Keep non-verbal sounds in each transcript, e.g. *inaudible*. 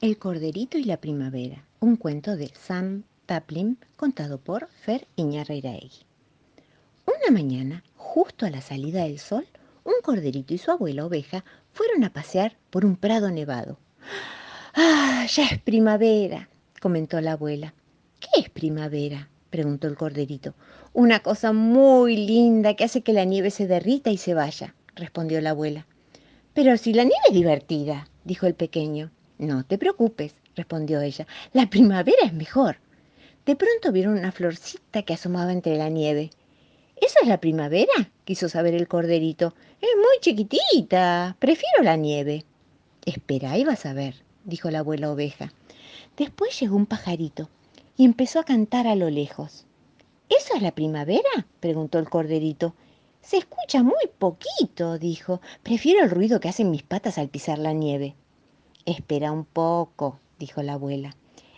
El corderito y la primavera, un cuento de Sam Taplin contado por Fer Iñarreiraegui. Una mañana, justo a la salida del sol, un corderito y su abuela oveja fueron a pasear por un prado nevado. ¡Ah, ya es primavera! comentó la abuela. ¿Qué es primavera? preguntó el corderito. Una cosa muy linda que hace que la nieve se derrita y se vaya, respondió la abuela. Pero si la nieve es divertida, dijo el pequeño. No te preocupes, respondió ella. La primavera es mejor. De pronto vieron una florcita que asomaba entre la nieve. ¿Esa es la primavera? quiso saber el corderito. Es muy chiquitita. Prefiero la nieve. Espera y vas a ver, dijo la abuela oveja. Después llegó un pajarito y empezó a cantar a lo lejos. ¿Eso es la primavera? preguntó el corderito. Se escucha muy poquito, dijo. Prefiero el ruido que hacen mis patas al pisar la nieve. Espera un poco, dijo la abuela.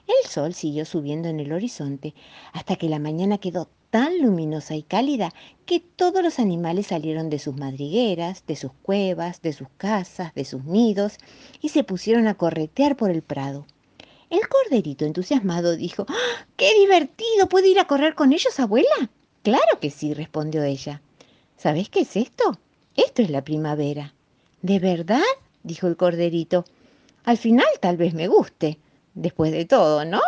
El sol siguió subiendo en el horizonte hasta que la mañana quedó tan luminosa y cálida que todos los animales salieron de sus madrigueras, de sus cuevas, de sus casas, de sus nidos y se pusieron a corretear por el prado. El corderito entusiasmado dijo, ¡Ah, ¡Qué divertido! ¿Puedo ir a correr con ellos, abuela? Claro que sí, respondió ella. ¿Sabes qué es esto? Esto es la primavera. ¿De verdad? dijo el corderito. Al final tal vez me guste, después de todo, ¿no?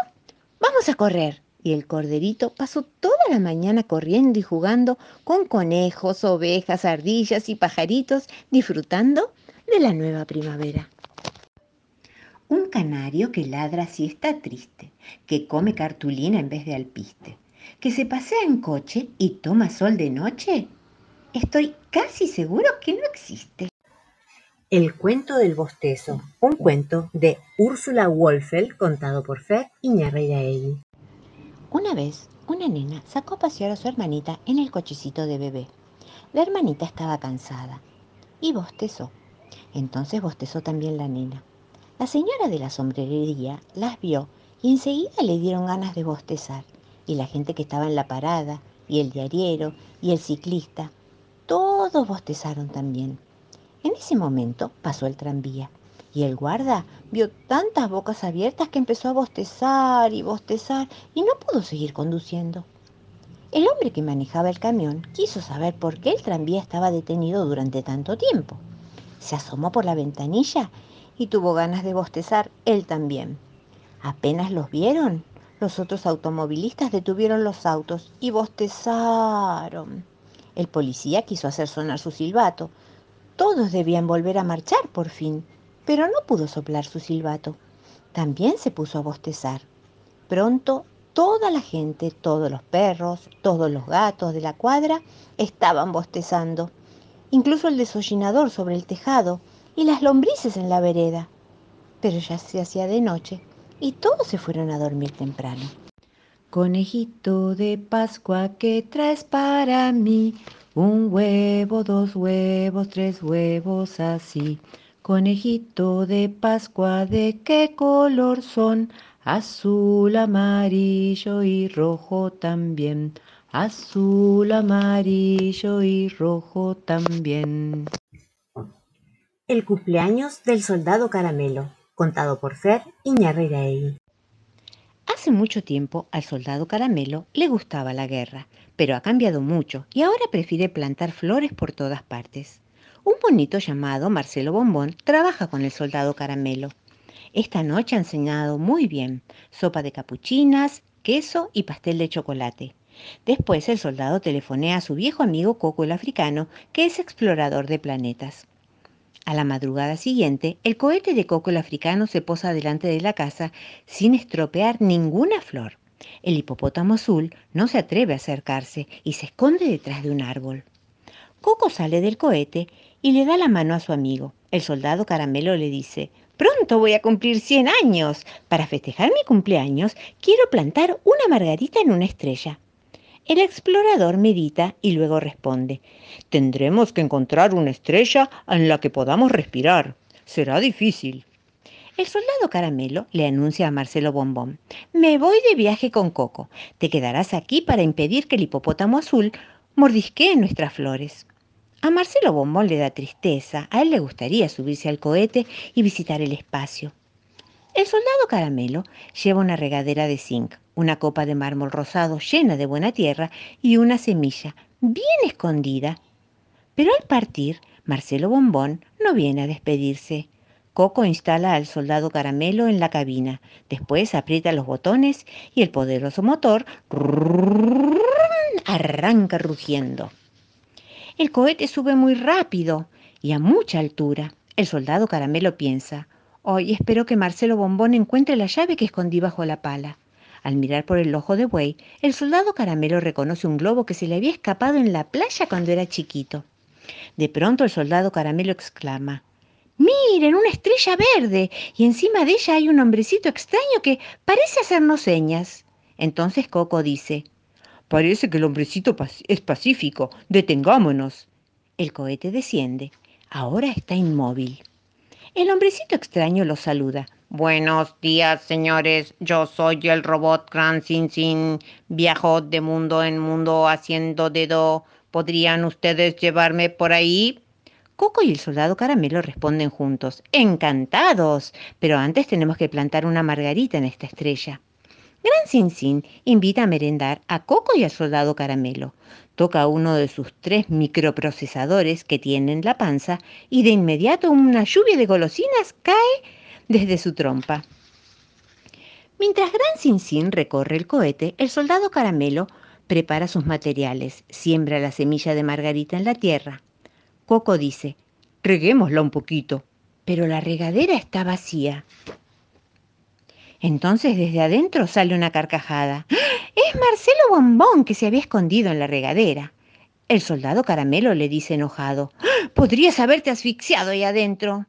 Vamos a correr. Y el corderito pasó toda la mañana corriendo y jugando con conejos, ovejas, ardillas y pajaritos, disfrutando de la nueva primavera. Un canario que ladra si está triste, que come cartulina en vez de alpiste, que se pasea en coche y toma sol de noche, estoy casi seguro que no existe. El cuento del bostezo, un cuento de Úrsula Wolfel contado por Fer Iñarreiraegui. Una vez, una nena sacó a pasear a su hermanita en el cochecito de bebé. La hermanita estaba cansada y bostezó. Entonces bostezó también la nena. La señora de la sombrerería las vio y enseguida le dieron ganas de bostezar. Y la gente que estaba en la parada, y el diariero, y el ciclista, todos bostezaron también. En ese momento pasó el tranvía y el guarda vio tantas bocas abiertas que empezó a bostezar y bostezar y no pudo seguir conduciendo. El hombre que manejaba el camión quiso saber por qué el tranvía estaba detenido durante tanto tiempo. Se asomó por la ventanilla y tuvo ganas de bostezar él también. Apenas los vieron, los otros automovilistas detuvieron los autos y bostezaron. El policía quiso hacer sonar su silbato, todos debían volver a marchar por fin, pero no pudo soplar su silbato. También se puso a bostezar. Pronto toda la gente, todos los perros, todos los gatos de la cuadra estaban bostezando, incluso el desollinador sobre el tejado y las lombrices en la vereda. Pero ya se hacía de noche y todos se fueron a dormir temprano. Conejito de Pascua, ¿qué traes para mí? Un huevo, dos huevos, tres huevos así. Conejito de Pascua, ¿de qué color son? Azul, amarillo y rojo también. Azul, amarillo y rojo también. El cumpleaños del soldado caramelo, contado por Fer Iñarreiraegui. Hace mucho tiempo al soldado caramelo le gustaba la guerra, pero ha cambiado mucho y ahora prefiere plantar flores por todas partes. Un bonito llamado Marcelo Bombón trabaja con el soldado caramelo. Esta noche han cenado muy bien, sopa de capuchinas, queso y pastel de chocolate. Después el soldado telefonea a su viejo amigo Coco el africano, que es explorador de planetas. A la madrugada siguiente, el cohete de Coco el africano se posa delante de la casa sin estropear ninguna flor. El hipopótamo azul no se atreve a acercarse y se esconde detrás de un árbol. Coco sale del cohete y le da la mano a su amigo. El soldado caramelo le dice, Pronto voy a cumplir 100 años. Para festejar mi cumpleaños, quiero plantar una margarita en una estrella. El explorador medita y luego responde, tendremos que encontrar una estrella en la que podamos respirar. Será difícil. El soldado caramelo le anuncia a Marcelo Bombón, me voy de viaje con Coco. Te quedarás aquí para impedir que el hipopótamo azul mordisquee nuestras flores. A Marcelo Bombón le da tristeza, a él le gustaría subirse al cohete y visitar el espacio. El soldado caramelo lleva una regadera de zinc, una copa de mármol rosado llena de buena tierra y una semilla bien escondida. Pero al partir, Marcelo Bombón no viene a despedirse. Coco instala al soldado caramelo en la cabina, después aprieta los botones y el poderoso motor *laughs* arranca rugiendo. El cohete sube muy rápido y a mucha altura. El soldado caramelo piensa, hoy espero que Marcelo Bombón encuentre la llave que escondí bajo la pala. Al mirar por el ojo de buey, el soldado caramelo reconoce un globo que se le había escapado en la playa cuando era chiquito. De pronto el soldado caramelo exclama, Miren, una estrella verde, y encima de ella hay un hombrecito extraño que parece hacernos señas. Entonces Coco dice, Parece que el hombrecito es pacífico, detengámonos. El cohete desciende, ahora está inmóvil. El hombrecito extraño los saluda. Buenos días, señores. Yo soy el robot Gran Sin Sin. Viajo de mundo en mundo haciendo dedo. ¿Podrían ustedes llevarme por ahí? Coco y el soldado caramelo responden juntos. Encantados. Pero antes tenemos que plantar una margarita en esta estrella. Gran Sin Sin invita a merendar a Coco y al soldado caramelo. Toca uno de sus tres microprocesadores que tiene en la panza y de inmediato una lluvia de golosinas cae desde su trompa. Mientras Gran Sin Sin recorre el cohete, el soldado caramelo prepara sus materiales, siembra la semilla de margarita en la tierra. Coco dice, reguémosla un poquito, pero la regadera está vacía. Entonces desde adentro sale una carcajada. Es Marcelo Bombón que se había escondido en la regadera. El soldado caramelo le dice enojado, podrías haberte asfixiado ahí adentro.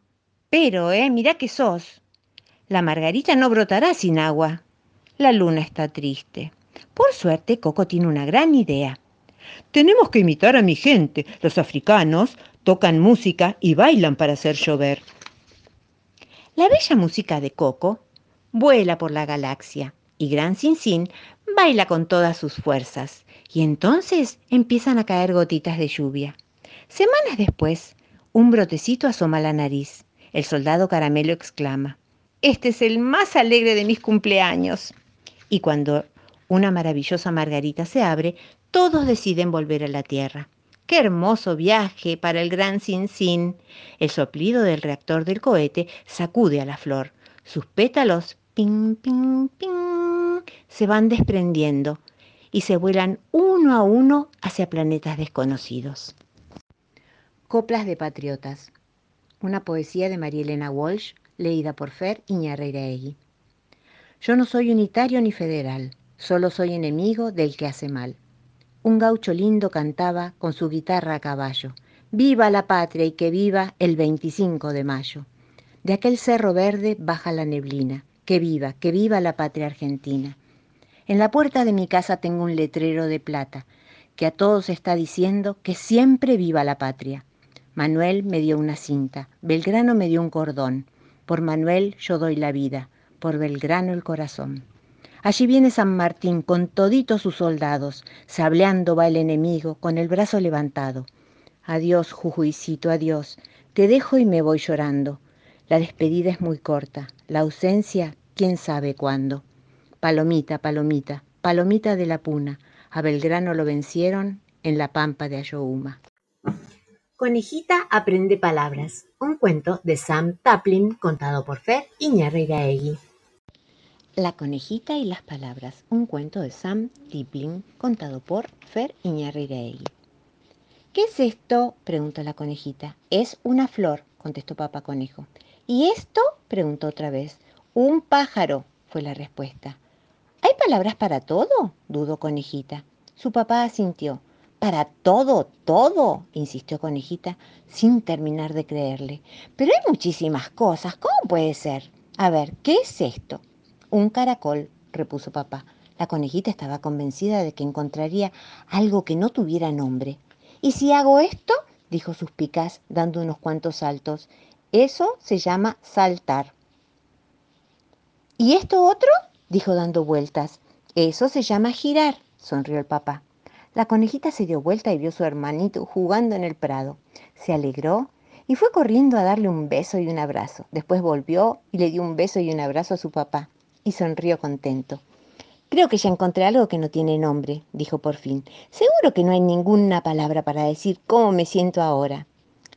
Pero, eh, mira que sos. La margarita no brotará sin agua. La luna está triste. Por suerte, Coco tiene una gran idea. Tenemos que imitar a mi gente. Los africanos tocan música y bailan para hacer llover. La bella música de Coco vuela por la galaxia y Gran Sin Sin baila con todas sus fuerzas. Y entonces empiezan a caer gotitas de lluvia. Semanas después, un brotecito asoma la nariz. El soldado caramelo exclama, Este es el más alegre de mis cumpleaños. Y cuando una maravillosa margarita se abre, todos deciden volver a la Tierra. ¡Qué hermoso viaje para el gran Sin Sin! El soplido del reactor del cohete sacude a la flor. Sus pétalos, ping, ping, ping, se van desprendiendo y se vuelan uno a uno hacia planetas desconocidos. Coplas de Patriotas una poesía de María Elena Walsh, leída por Fer Iñarreiraegui. Yo no soy unitario ni federal, solo soy enemigo del que hace mal. Un gaucho lindo cantaba con su guitarra a caballo. Viva la patria y que viva el 25 de mayo. De aquel cerro verde baja la neblina. Que viva, que viva la patria argentina. En la puerta de mi casa tengo un letrero de plata que a todos está diciendo que siempre viva la patria. Manuel me dio una cinta, Belgrano me dio un cordón. Por Manuel yo doy la vida, por Belgrano el corazón. Allí viene San Martín con toditos sus soldados, sableando va el enemigo con el brazo levantado. Adiós, Jujuicito, adiós, te dejo y me voy llorando. La despedida es muy corta, la ausencia, quién sabe cuándo. Palomita, palomita, palomita de la puna, a Belgrano lo vencieron en la pampa de Ayohuma. Conejita aprende palabras, un cuento de Sam Taplin contado por Fer Iñárritu. La conejita y las palabras, un cuento de Sam Taplin contado por Fer Iñárritu. ¿Qué es esto? preguntó la conejita. Es una flor, contestó papá conejo. ¿Y esto? preguntó otra vez. Un pájaro, fue la respuesta. ¿Hay palabras para todo? dudó conejita. Su papá asintió. Para todo, todo, insistió Conejita, sin terminar de creerle. Pero hay muchísimas cosas. ¿Cómo puede ser? A ver, ¿qué es esto? Un caracol, repuso papá. La conejita estaba convencida de que encontraría algo que no tuviera nombre. ¿Y si hago esto? dijo Suspicaz, dando unos cuantos saltos. Eso se llama saltar. ¿Y esto otro? dijo dando vueltas. Eso se llama girar, sonrió el papá. La conejita se dio vuelta y vio a su hermanito jugando en el prado. Se alegró y fue corriendo a darle un beso y un abrazo. Después volvió y le dio un beso y un abrazo a su papá y sonrió contento. Creo que ya encontré algo que no tiene nombre, dijo por fin. Seguro que no hay ninguna palabra para decir cómo me siento ahora.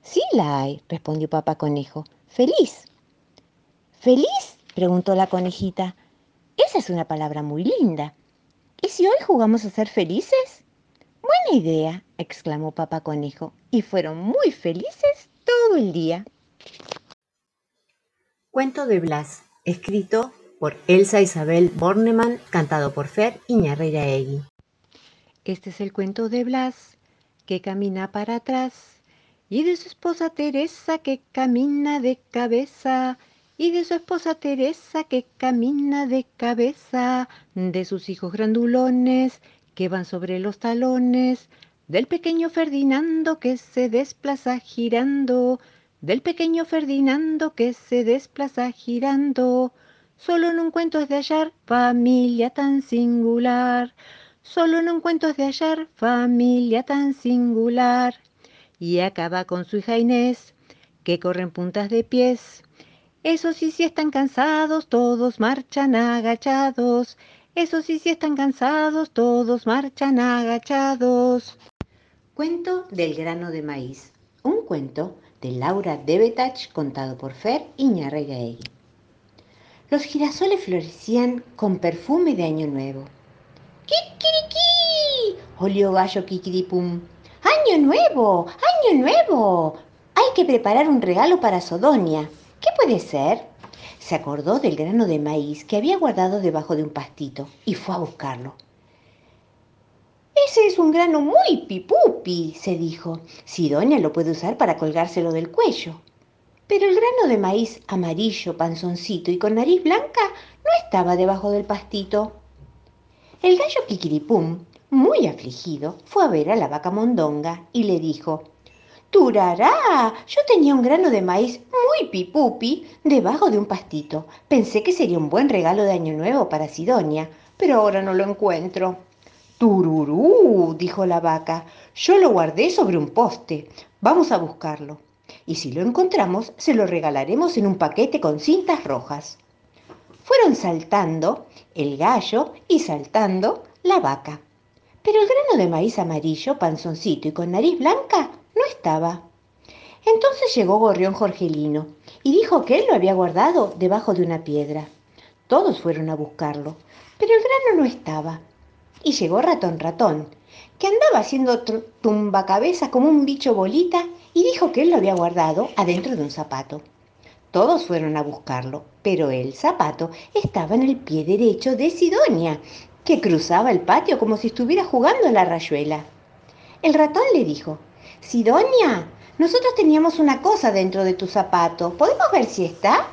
Sí la hay, respondió papá conejo. Feliz. ¿Feliz? preguntó la conejita. Esa es una palabra muy linda. ¿Y si hoy jugamos a ser felices? Buena idea, exclamó papá conejo, y fueron muy felices todo el día. Cuento de Blas, escrito por Elsa Isabel Bornemann, cantado por Fer Egui. Este es el cuento de Blas, que camina para atrás, y de su esposa Teresa, que camina de cabeza, y de su esposa Teresa, que camina de cabeza, de sus hijos grandulones, que van sobre los talones, del pequeño Ferdinando que se desplaza girando, del pequeño Ferdinando que se desplaza girando, Solo en un cuento es de hallar familia tan singular. Solo en un cuento es de hallar familia tan singular. Y acaba con su hija Inés, que corren puntas de pies. Eso sí, si están cansados, todos marchan agachados. Eso sí, si están cansados, todos marchan agachados. Cuento del grano de maíz. Un cuento de Laura Debetach contado por Fer Iñarregaegui. Los girasoles florecían con perfume de Año Nuevo. ¡Kikiriki! olió Gallo Kikiripum. ¡Año Nuevo! ¡Año Nuevo! Hay que preparar un regalo para Sodonia. ¿Qué puede ser? Se acordó del grano de maíz que había guardado debajo de un pastito y fue a buscarlo. Ese es un grano muy pipupi, se dijo. Sidonia lo puede usar para colgárselo del cuello. Pero el grano de maíz amarillo, panzoncito y con nariz blanca no estaba debajo del pastito. El gallo Kikiripum, muy afligido, fue a ver a la vaca mondonga y le dijo, Turará, yo tenía un grano de maíz muy pipupi debajo de un pastito. Pensé que sería un buen regalo de Año Nuevo para Sidonia, pero ahora no lo encuentro. Tururú, dijo la vaca, yo lo guardé sobre un poste. Vamos a buscarlo y si lo encontramos se lo regalaremos en un paquete con cintas rojas. Fueron saltando el gallo y saltando la vaca. Pero el grano de maíz amarillo, panzoncito y con nariz blanca no estaba. Entonces llegó Gorrión Jorgelino y dijo que él lo había guardado debajo de una piedra. Todos fueron a buscarlo, pero el grano no estaba. Y llegó Ratón Ratón, que andaba haciendo tumbacabezas como un bicho bolita y dijo que él lo había guardado adentro de un zapato. Todos fueron a buscarlo, pero el zapato estaba en el pie derecho de Sidonia, que cruzaba el patio como si estuviera jugando a la rayuela. El ratón le dijo, Sidonia, nosotros teníamos una cosa dentro de tu zapato, ¿podemos ver si está?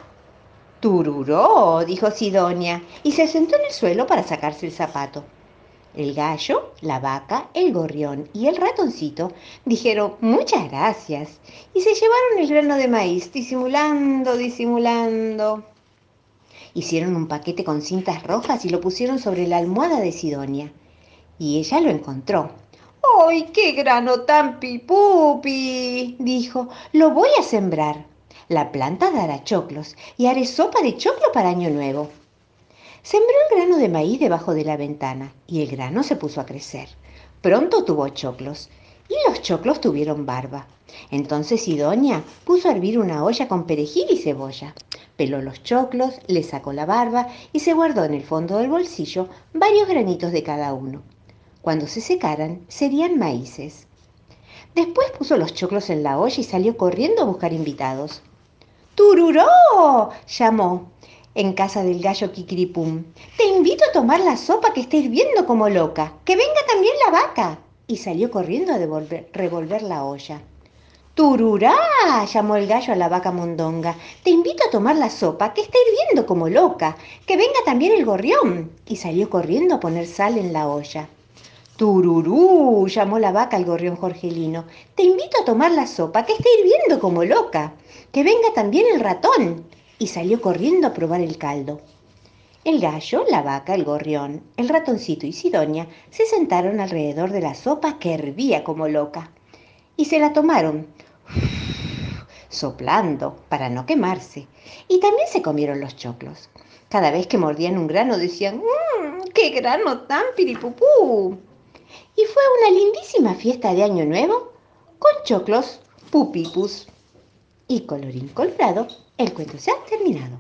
Tururó, dijo Sidonia, y se sentó en el suelo para sacarse el zapato. El gallo, la vaca, el gorrión y el ratoncito dijeron muchas gracias y se llevaron el grano de maíz, disimulando, disimulando. Hicieron un paquete con cintas rojas y lo pusieron sobre la almohada de Sidonia. Y ella lo encontró. ¡Ay, qué grano tan pipupi! dijo. Lo voy a sembrar. La planta dará choclos y haré sopa de choclo para Año Nuevo. Sembró el grano de maíz debajo de la ventana y el grano se puso a crecer. Pronto tuvo choclos y los choclos tuvieron barba. Entonces Sidonia puso a hervir una olla con perejil y cebolla. Peló los choclos, le sacó la barba y se guardó en el fondo del bolsillo varios granitos de cada uno. Cuando se secaran, serían maíces. Después puso los choclos en la olla y salió corriendo a buscar invitados. ¡Tururó! llamó en casa del gallo Kikiripum. Te invito a tomar la sopa que está hirviendo como loca. Que venga también la vaca. Y salió corriendo a devolver, revolver la olla. Tururá, llamó el gallo a la vaca mondonga. Te invito a tomar la sopa que está hirviendo como loca. Que venga también el gorrión. Y salió corriendo a poner sal en la olla. Tururú, llamó la vaca al gorrión Jorgelino. Te invito a tomar la sopa que está hirviendo como loca. Que venga también el ratón y salió corriendo a probar el caldo. El gallo, la vaca, el gorrión, el ratoncito y Sidonia se sentaron alrededor de la sopa que hervía como loca y se la tomaron. Soplando para no quemarse, y también se comieron los choclos. Cada vez que mordían un grano decían, mmm, qué grano tan piripupú. Y fue una lindísima fiesta de Año Nuevo con choclos pupipus. Y colorín colorado, el cuento se ha terminado.